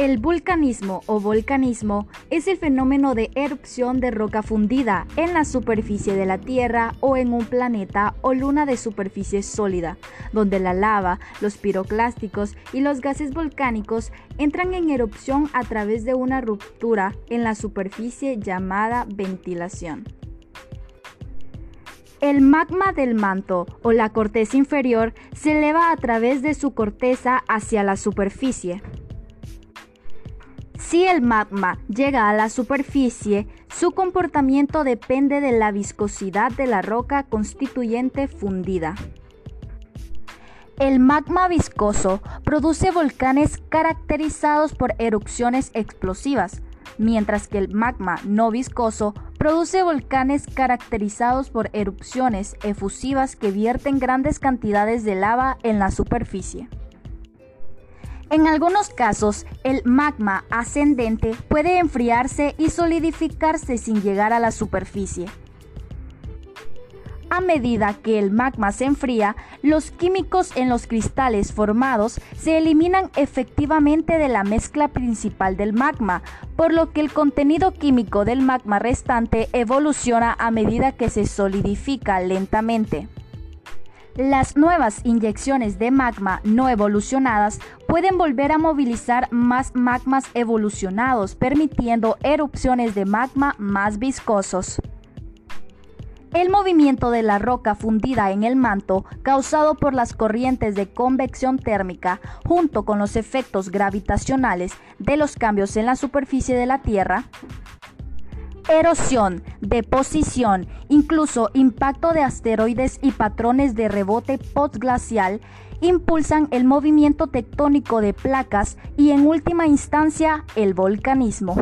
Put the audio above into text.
El vulcanismo o volcanismo es el fenómeno de erupción de roca fundida en la superficie de la Tierra o en un planeta o luna de superficie sólida, donde la lava, los piroclásticos y los gases volcánicos entran en erupción a través de una ruptura en la superficie llamada ventilación. El magma del manto o la corteza inferior se eleva a través de su corteza hacia la superficie. Si el magma llega a la superficie, su comportamiento depende de la viscosidad de la roca constituyente fundida. El magma viscoso produce volcanes caracterizados por erupciones explosivas, mientras que el magma no viscoso produce volcanes caracterizados por erupciones efusivas que vierten grandes cantidades de lava en la superficie. En algunos casos, el magma ascendente puede enfriarse y solidificarse sin llegar a la superficie. A medida que el magma se enfría, los químicos en los cristales formados se eliminan efectivamente de la mezcla principal del magma, por lo que el contenido químico del magma restante evoluciona a medida que se solidifica lentamente. Las nuevas inyecciones de magma no evolucionadas pueden volver a movilizar más magmas evolucionados, permitiendo erupciones de magma más viscosos. El movimiento de la roca fundida en el manto, causado por las corrientes de convección térmica, junto con los efectos gravitacionales de los cambios en la superficie de la Tierra, erosión, deposición, incluso impacto de asteroides y patrones de rebote postglacial impulsan el movimiento tectónico de placas y en última instancia el volcanismo.